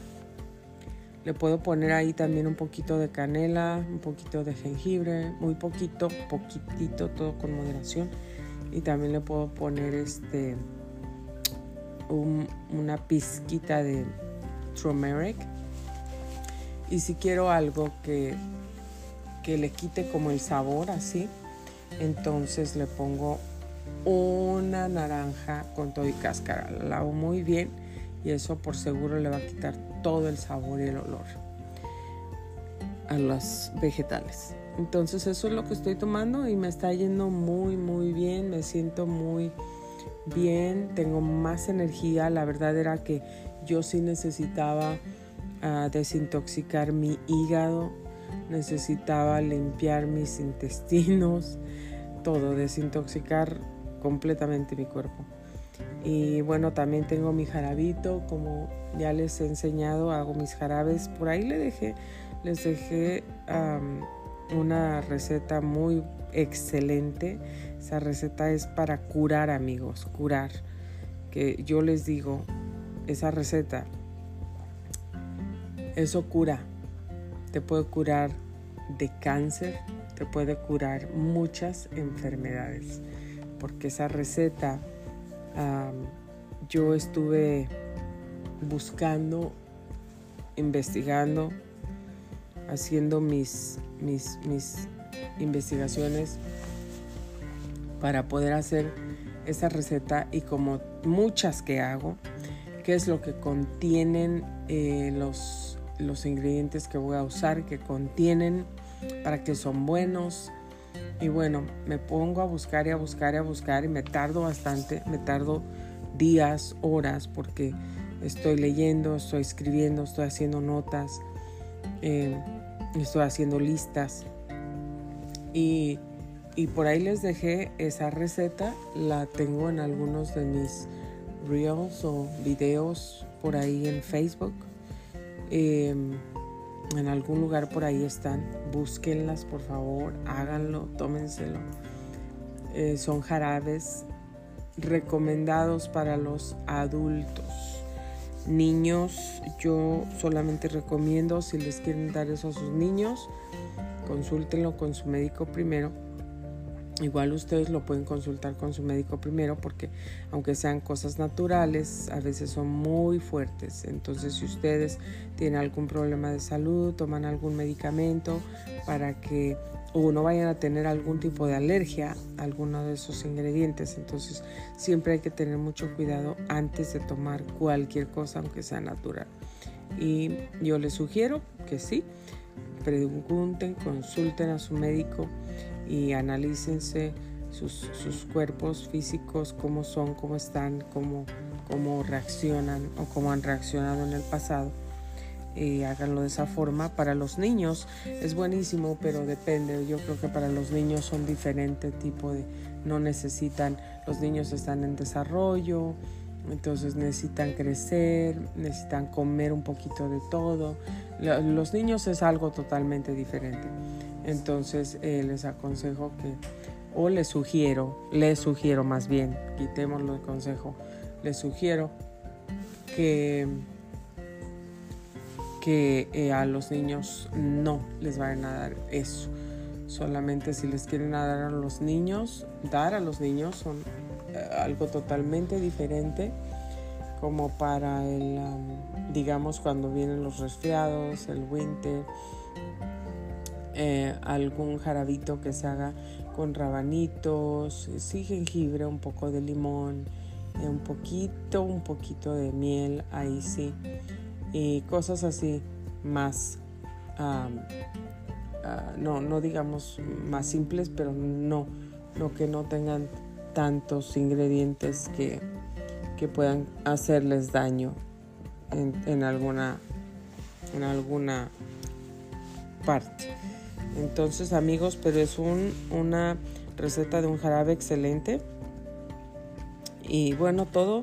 le puedo poner ahí también un poquito de canela, un poquito de jengibre, muy poquito, poquitito, todo con moderación. Y también le puedo poner este una pizquita de turmeric. Y si quiero algo que, que le quite como el sabor así, entonces le pongo una naranja con todo y cáscara. La lavo muy bien y eso por seguro le va a quitar todo el sabor y el olor a los vegetales. Entonces eso es lo que estoy tomando y me está yendo muy muy bien, me siento muy bien, tengo más energía, la verdad era que yo sí necesitaba desintoxicar mi hígado, necesitaba limpiar mis intestinos, todo, desintoxicar completamente mi cuerpo. Y bueno, también tengo mi jarabito, como ya les he enseñado, hago mis jarabes. Por ahí le dejé, les dejé una receta muy excelente. Esa receta es para curar amigos, curar. Que yo les digo, esa receta, eso cura. Te puede curar de cáncer, te puede curar muchas enfermedades. Porque esa receta yo estuve buscando, investigando, haciendo mis, mis, investigaciones para poder hacer esa receta y como muchas que hago, qué es lo que contienen eh, los, los ingredientes que voy a usar, que contienen, para que son buenos, y bueno, me pongo a buscar y a buscar y a buscar y me tardo bastante, me tardo días, horas, porque estoy leyendo, estoy escribiendo, estoy haciendo notas, eh, estoy haciendo listas. Y, y, por ahí les dejé esa receta, la tengo en algunos de mis reels o videos por ahí en Facebook. Eh, en algún lugar por ahí están. Búsquenlas, por favor, háganlo, tómenselo. Eh, son jarabes recomendados para los adultos. Niños, yo solamente recomiendo si les quieren dar eso a sus niños, consúltenlo con su médico primero Igual ustedes lo pueden consultar con su médico primero porque aunque sean cosas naturales, a veces son muy fuertes. Entonces si ustedes tienen algún problema de salud, toman algún medicamento para que o no vayan a tener algún tipo de alergia a alguno de esos ingredientes. Entonces siempre hay que tener mucho cuidado antes de tomar cualquier cosa aunque sea natural. Y yo les sugiero que sí, pregunten, consulten a su médico y analícense sus, cuerpos físicos, cómo son, cómo están, cómo, cómo reaccionan o cómo han reaccionado en el pasado. Y háganlo de esa forma. Para los niños es buenísimo, pero depende. Yo creo que para los niños son diferente tipo de, no necesitan, los niños están en desarrollo, entonces necesitan crecer, necesitan comer un poquito de todo. Los niños es algo totalmente diferente. Entonces eh, les aconsejo que, o les sugiero, les sugiero más bien, quitémoslo de consejo, les sugiero que, que eh, a los niños no les vayan a dar eso. Solamente si les quieren dar a los niños, dar a los niños son eh, algo totalmente diferente como para el, digamos, cuando vienen los resfriados, el winter, eh, algún jarabito que se haga con rabanitos, sí jengibre, un poco de limón, eh, un poquito, un poquito de miel, ahí sí, y cosas así más, ah, no, no digamos más simples, pero no, no que no tengan tantos ingredientes que, que puedan hacerles daño en, alguna en alguna parte. Entonces amigos, pero es un, una receta de un jarabe excelente. Y bueno, todo,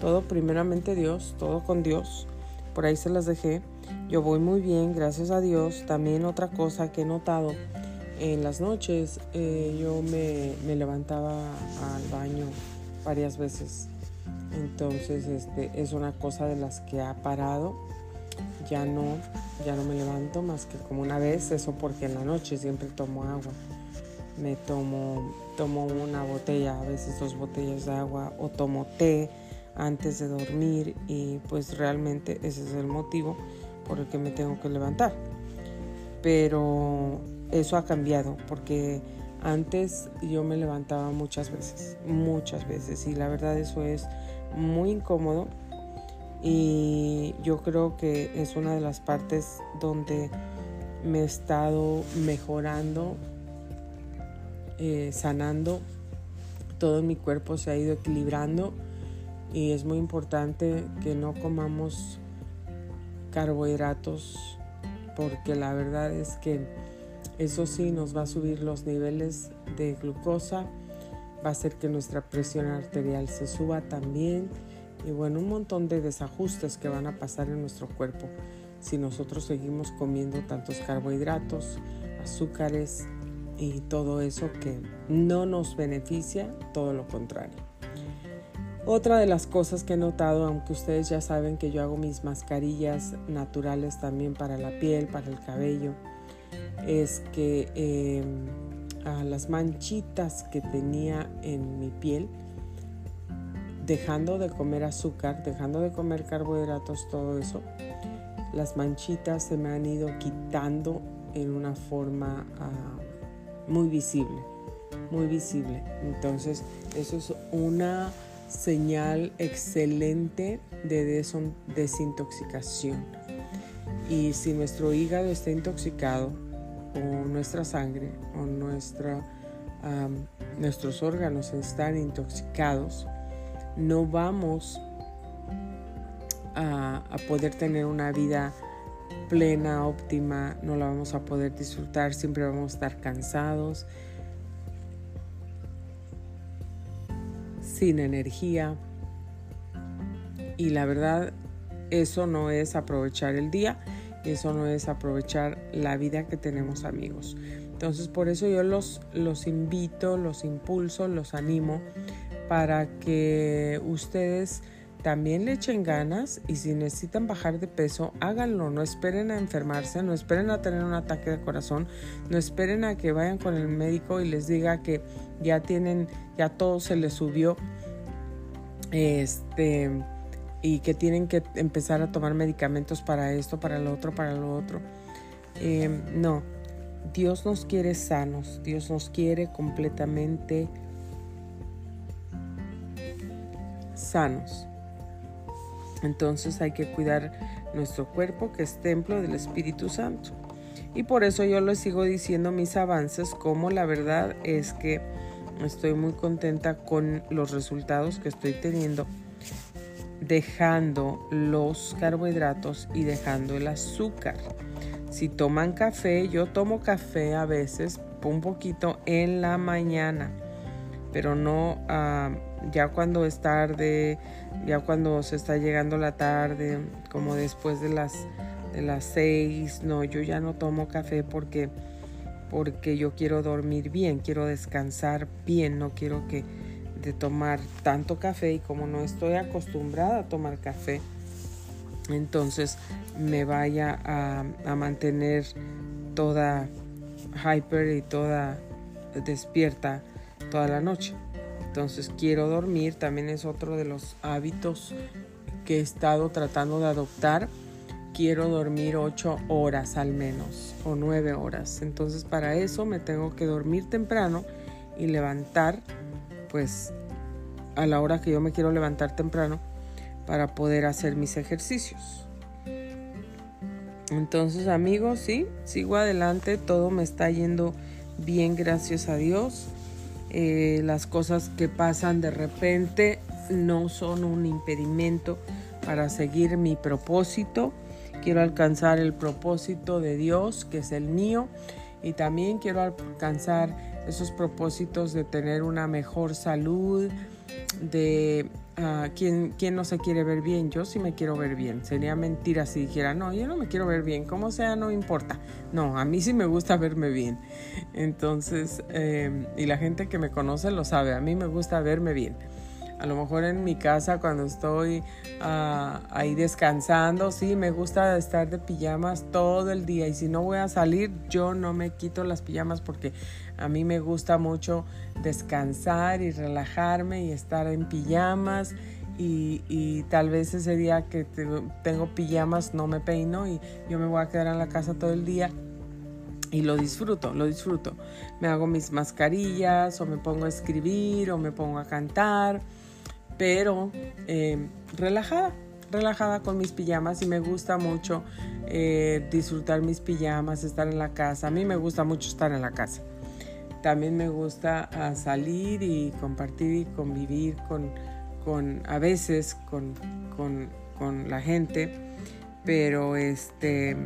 todo primeramente Dios, todo con Dios. Por ahí se las dejé. Yo voy muy bien, gracias a Dios. También otra cosa que he notado, en las noches eh, yo me, me, levantaba al baño varias veces. Entonces este, es una cosa de las que ha parado. Ya no, ya no me levanto más que como una vez, eso porque en la noche siempre tomo agua. Me tomo, tomo una botella, a veces dos botellas de agua o tomo té antes de dormir y pues realmente ese es el motivo por el que me tengo que levantar. Pero eso ha cambiado porque antes yo me levantaba muchas veces, muchas veces y la verdad eso es muy incómodo y yo creo que es una de las partes donde me he estado mejorando, eh, sanando, todo mi cuerpo se ha ido equilibrando y es muy importante que no comamos carbohidratos porque la verdad es que eso sí nos va a subir los niveles de glucosa, va a hacer que nuestra presión arterial se suba también y bueno, un montón de desajustes que van a pasar en nuestro cuerpo si nosotros seguimos comiendo tantos carbohidratos, azúcares y todo eso que no nos beneficia, todo lo contrario. Otra de las cosas que he notado, aunque ustedes ya saben que yo hago mis mascarillas naturales también para la piel, para el cabello, es que em, a las manchitas que tenía en mi piel, dejando de comer azúcar, dejando de comer carbohidratos, todo eso, las manchitas se me han ido quitando en una forma ah, muy visible, muy visible. Entonces, eso es una señal excelente de desintoxicación. Y si nuestro hígado está intoxicado, o nuestra sangre, o nuestra, nuestros órganos están intoxicados, no vamos a, poder tener una vida plena, óptima, no la vamos a poder disfrutar, siempre vamos a estar cansados, sin energía. Y la verdad, eso no es aprovechar el día, eso no es aprovechar la vida que tenemos amigos. Entonces por eso yo los, los invito, los impulso, los animo para que ustedes también le echen ganas y si necesitan bajar de peso, háganlo. No esperen a enfermarse, no esperen a tener un ataque de corazón, no esperen a que vayan con el médico y les diga que ya tienen, ya todo se les subió. Este y que tienen que empezar a tomar medicamentos para esto, para lo otro, para lo otro. Em, no, Dios nos quiere sanos, Dios nos quiere completamente Entonces hay que cuidar nuestro cuerpo que es templo del Espíritu Santo. Y por eso yo les sigo diciendo mis avances, como la verdad es que estoy muy contenta con los resultados que estoy teniendo, dejando los carbohidratos y dejando el azúcar. Si toman café, yo tomo café a veces un poquito en la mañana, pero no ah, ya cuando es tarde, ya cuando se está llegando la tarde, como después de las de las seis, no, yo ya no tomo café porque porque yo quiero dormir bien, quiero descansar bien, no quiero que de tomar tanto café y como no estoy acostumbrada a tomar café, entonces me vaya a, a mantener toda hyper y toda despierta toda la noche. Entonces quiero dormir, también es otro de los hábitos que he estado tratando de adoptar. Quiero dormir 8 horas al menos o 9 horas. Entonces para eso me tengo que dormir temprano y levantar pues a la hora que yo me quiero levantar temprano para poder hacer mis ejercicios. Entonces amigos, sí, sigo adelante, todo me está yendo bien, gracias a Dios. Eh, las cosas que pasan de repente no son un impedimento para seguir mi propósito. Quiero alcanzar el propósito de Dios, que es el mío, y también quiero alcanzar esos propósitos de tener una mejor salud, de uh, ¿quién, no se quiere ver bien? Yo sí me quiero ver bien. Sería mentira si dijera, no, yo no me quiero ver bien, como sea, no importa. No, a mí sí me gusta verme bien. Entonces, eh, y la gente que me conoce lo sabe, a mí me gusta verme bien. A lo mejor en mi casa cuando estoy ah, ahí descansando, sí, me gusta estar de pijamas todo el día y si no voy a salir, yo no me quito las pijamas porque a mí me gusta mucho descansar y relajarme y estar en pijamas. Y, tal vez ese día que tengo pijamas no me peino y yo me voy a quedar en la casa todo el día y lo disfruto, lo disfruto. Me hago mis mascarillas o me pongo a escribir o me pongo a cantar pero eh, relajada, relajada con mis pijamas y me gusta mucho eh, disfrutar mis pijamas, estar en la casa. A mí me gusta mucho estar en la casa. También me gusta ah, salir y compartir y convivir con, con a veces con, con, con, la gente, pero este,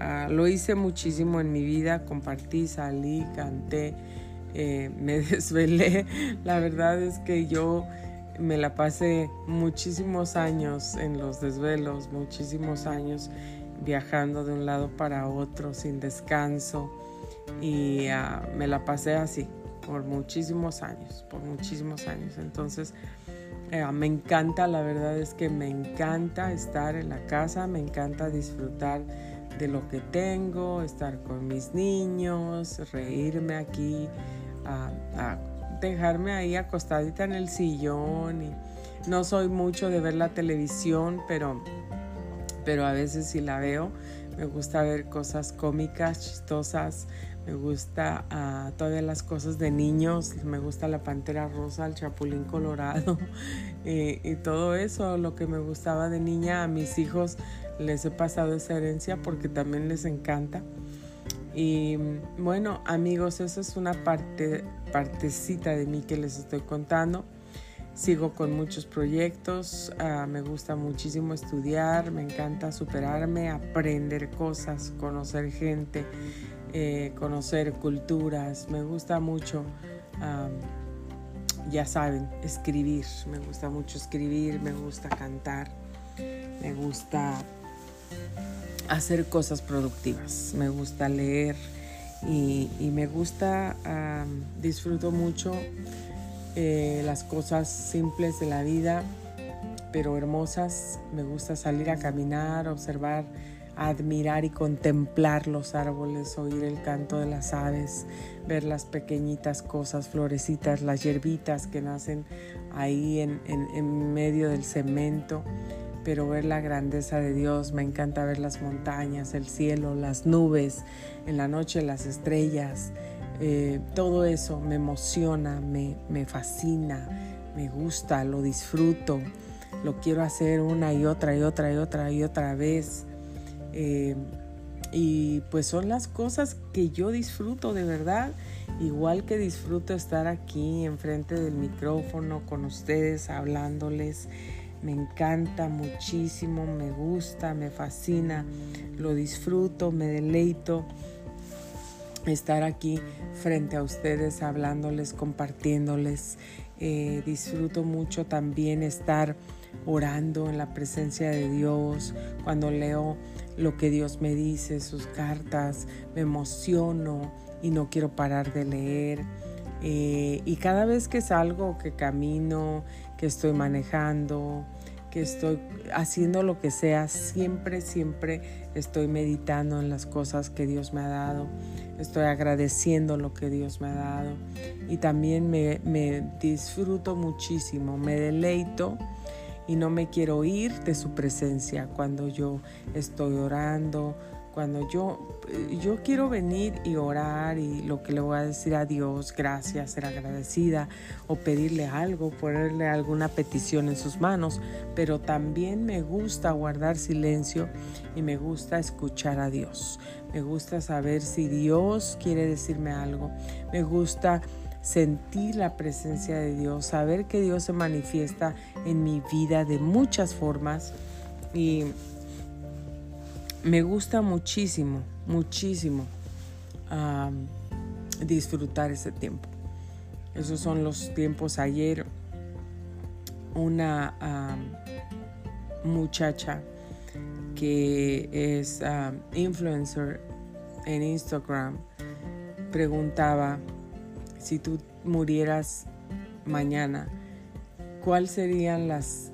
ah, lo hice muchísimo en mi vida, compartí, salí, canté, eh, me desvelé. La verdad es que yo me la pasé muchísimos años en los desvelos, muchísimos años viajando de un lado para otro sin descanso y ah, me la pasé así por muchísimos años, por muchísimos años. Entonces eh, me encanta, la verdad es que me encanta estar en la casa, me encanta disfrutar de lo que tengo, estar con mis niños, reírme aquí, a dejarme ahí acostadita en el sillón y no soy mucho de ver la televisión, pero, pero a veces sí la veo. Me gusta ver cosas cómicas, chistosas. Me gusta uh, todas las cosas de niños. Me gusta la pantera rosa, el chapulín colorado y, y todo eso. Lo que me gustaba de niña a mis hijos les he pasado esa herencia porque también les encanta. Y bueno, amigos, esa es una parte, partecita de mí que les estoy contando. Sigo con muchos proyectos, ah, me gusta muchísimo estudiar, me encanta superarme, aprender cosas, conocer gente, eh, conocer culturas, me gusta mucho, ya saben, escribir, me gusta mucho escribir, me gusta cantar, me gusta hacer cosas productivas. Me gusta leer y, me gusta, disfruto mucho eh, las cosas simples de la vida, pero hermosas. Me gusta salir a caminar, observar, admirar y contemplar los árboles, oír el canto de las aves, ver las pequeñitas cosas, florecitas, las hierbitas que nacen ahí en, en medio del cemento pero ver la grandeza de Dios, me encanta ver las montañas, el cielo, las nubes, en la noche las estrellas, eh, todo eso me emociona, me, me fascina, me gusta, lo disfruto, lo quiero hacer una y otra y otra y otra y otra vez. Eh, y pues son las cosas que yo disfruto de verdad, igual que disfruto estar aquí enfrente del micrófono con ustedes hablándoles. Me encanta muchísimo, me gusta, me fascina, lo disfruto, me deleito estar aquí frente a ustedes, hablándoles, compartiéndoles. Eh, disfruto mucho también estar orando en la presencia de Dios, cuando leo lo que Dios me dice, sus cartas, me emociono y no quiero parar de leer. Eh, y cada vez que salgo, que camino, que estoy manejando, que estoy haciendo lo que sea, siempre, siempre estoy meditando en las cosas que Dios me ha dado, estoy agradeciendo lo que Dios me ha dado y también me, me disfruto muchísimo, me deleito y no me quiero ir de su presencia cuando yo estoy orando, cuando yo, eh, yo quiero venir y orar y lo que le voy a decir a Dios, gracias, ser agradecida o pedirle algo, ponerle alguna petición en sus manos, pero también me gusta guardar silencio y me gusta escuchar a Dios. Me gusta saber si Dios quiere decirme algo. Me gusta sentir la presencia de Dios, saber que Dios se manifiesta en mi vida de muchas formas y me gusta muchísimo, muchísimo disfrutar ese tiempo. Esos son los tiempos ayer. Una muchacha que es influencer en Instagram preguntaba si tú murieras mañana, ¿cuál serían las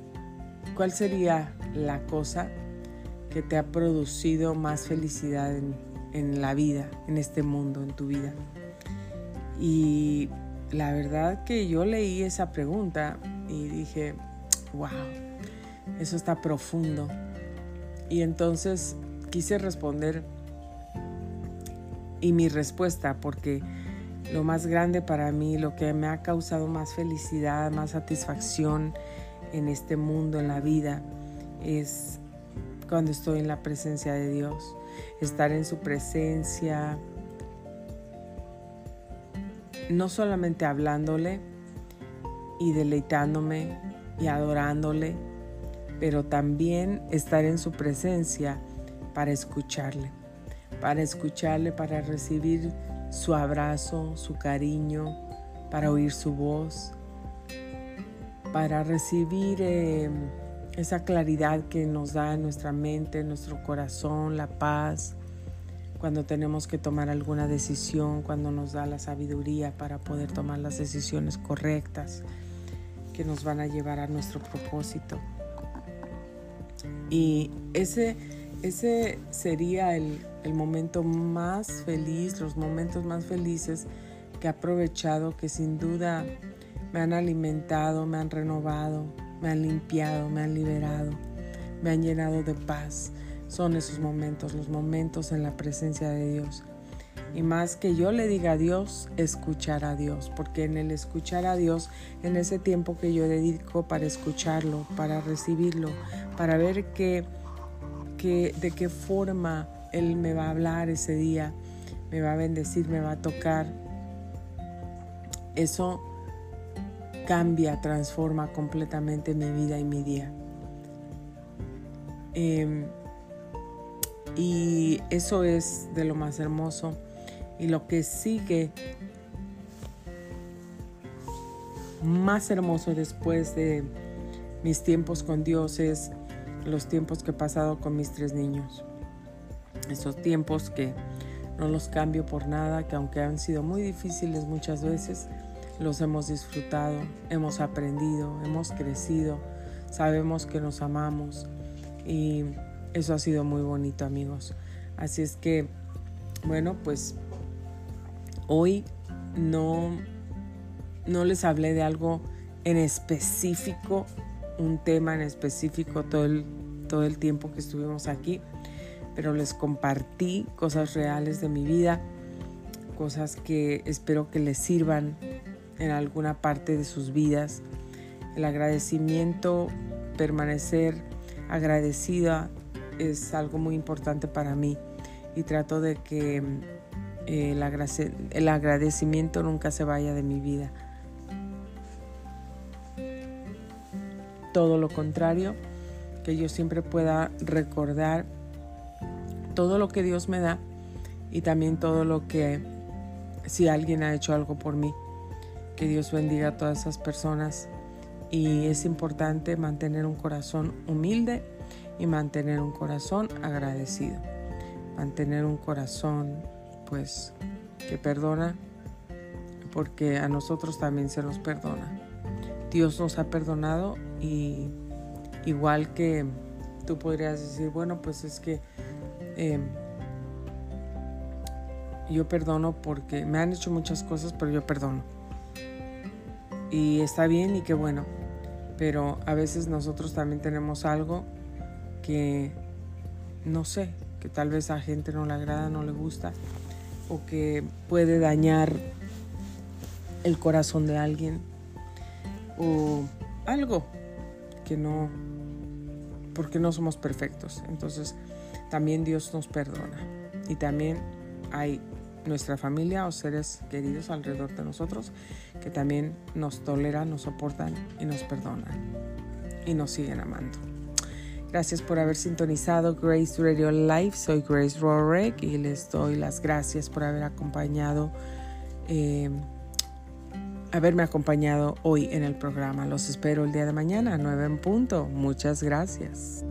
cuál sería la cosa que te ha producido más felicidad en, en la vida, en este mundo, en tu vida? Y la verdad que yo leí esa pregunta y dije, wow, eso está profundo. Y entonces quise responder y mi respuesta, porque lo más grande para mí, lo que me ha causado más felicidad, más satisfacción en este mundo, en la vida, es cuando estoy en la presencia de Dios. Estar en su presencia, no solamente hablándole y deleitándome y adorándole, pero también estar en su presencia para escucharle, para escucharle, para recibir su abrazo, su cariño, para oír su voz, para recibir eh, esa claridad que nos da nuestra mente, en nuestro corazón, la paz, cuando tenemos que tomar alguna decisión, cuando nos da la sabiduría para poder tomar las decisiones correctas que nos van a llevar a nuestro propósito. Y ese, ese sería el, el momento más feliz, los momentos más felices que he aprovechado, que sin duda me han alimentado, me han renovado, me han limpiado, me han liberado, me han llenado de paz. Son esos momentos, los momentos en la presencia de Dios. Y más que yo le diga a Dios, escuchar a Dios, porque en el escuchar a Dios, en ese tiempo que yo dedico para escucharlo, para recibirlo, para ver que, de qué forma Él me va a hablar ese día, me va a bendecir, me va a tocar, eso cambia, transforma completamente mi vida y mi día. Em, y eso es de lo más hermoso y lo que sigue más hermoso después de mis tiempos con Dios es los tiempos que he pasado con mis tres niños. Esos tiempos que no los cambio por nada, que aunque han sido muy difíciles muchas veces, los hemos disfrutado, hemos aprendido, hemos crecido, sabemos que nos amamos y eso ha sido muy bonito amigos. Así es que, bueno, pues Hoy no, no les hablé de algo en específico, un tema en específico todo el, todo el tiempo que estuvimos aquí, pero les compartí cosas reales de mi vida, cosas que espero que les sirvan en alguna parte de sus vidas. El agradecimiento, permanecer agradecida es algo muy importante para mí y trato de que el, agradecimiento nunca se vaya de mi vida. Todo lo contrario, que yo siempre pueda recordar todo lo que Dios me da y también todo lo que si alguien ha hecho algo por mí. Que Dios bendiga a todas esas personas y es importante mantener un corazón humilde y mantener un corazón agradecido. Mantener un corazón pues que perdona porque a nosotros también se nos perdona. Dios nos ha perdonado y igual que tú podrías decir, bueno, pues es que em, yo perdono porque me han hecho muchas cosas, pero yo perdono. Y está bien y qué bueno, pero a veces nosotros también tenemos algo que no sé, que tal vez a gente no le agrada, no le gusta o que puede dañar el corazón de alguien o algo que no, porque no somos perfectos. Entonces también Dios nos perdona y también hay nuestra familia o seres queridos alrededor de nosotros que también nos toleran, nos soportan y nos perdonan y nos siguen amando. Gracias por haber sintonizado Grace Radio Live. Soy Grace Rorek y les doy las gracias por haber acompañado, eh, haberme acompañado hoy en el programa. Los espero el día de mañana a 9 en punto. Muchas gracias.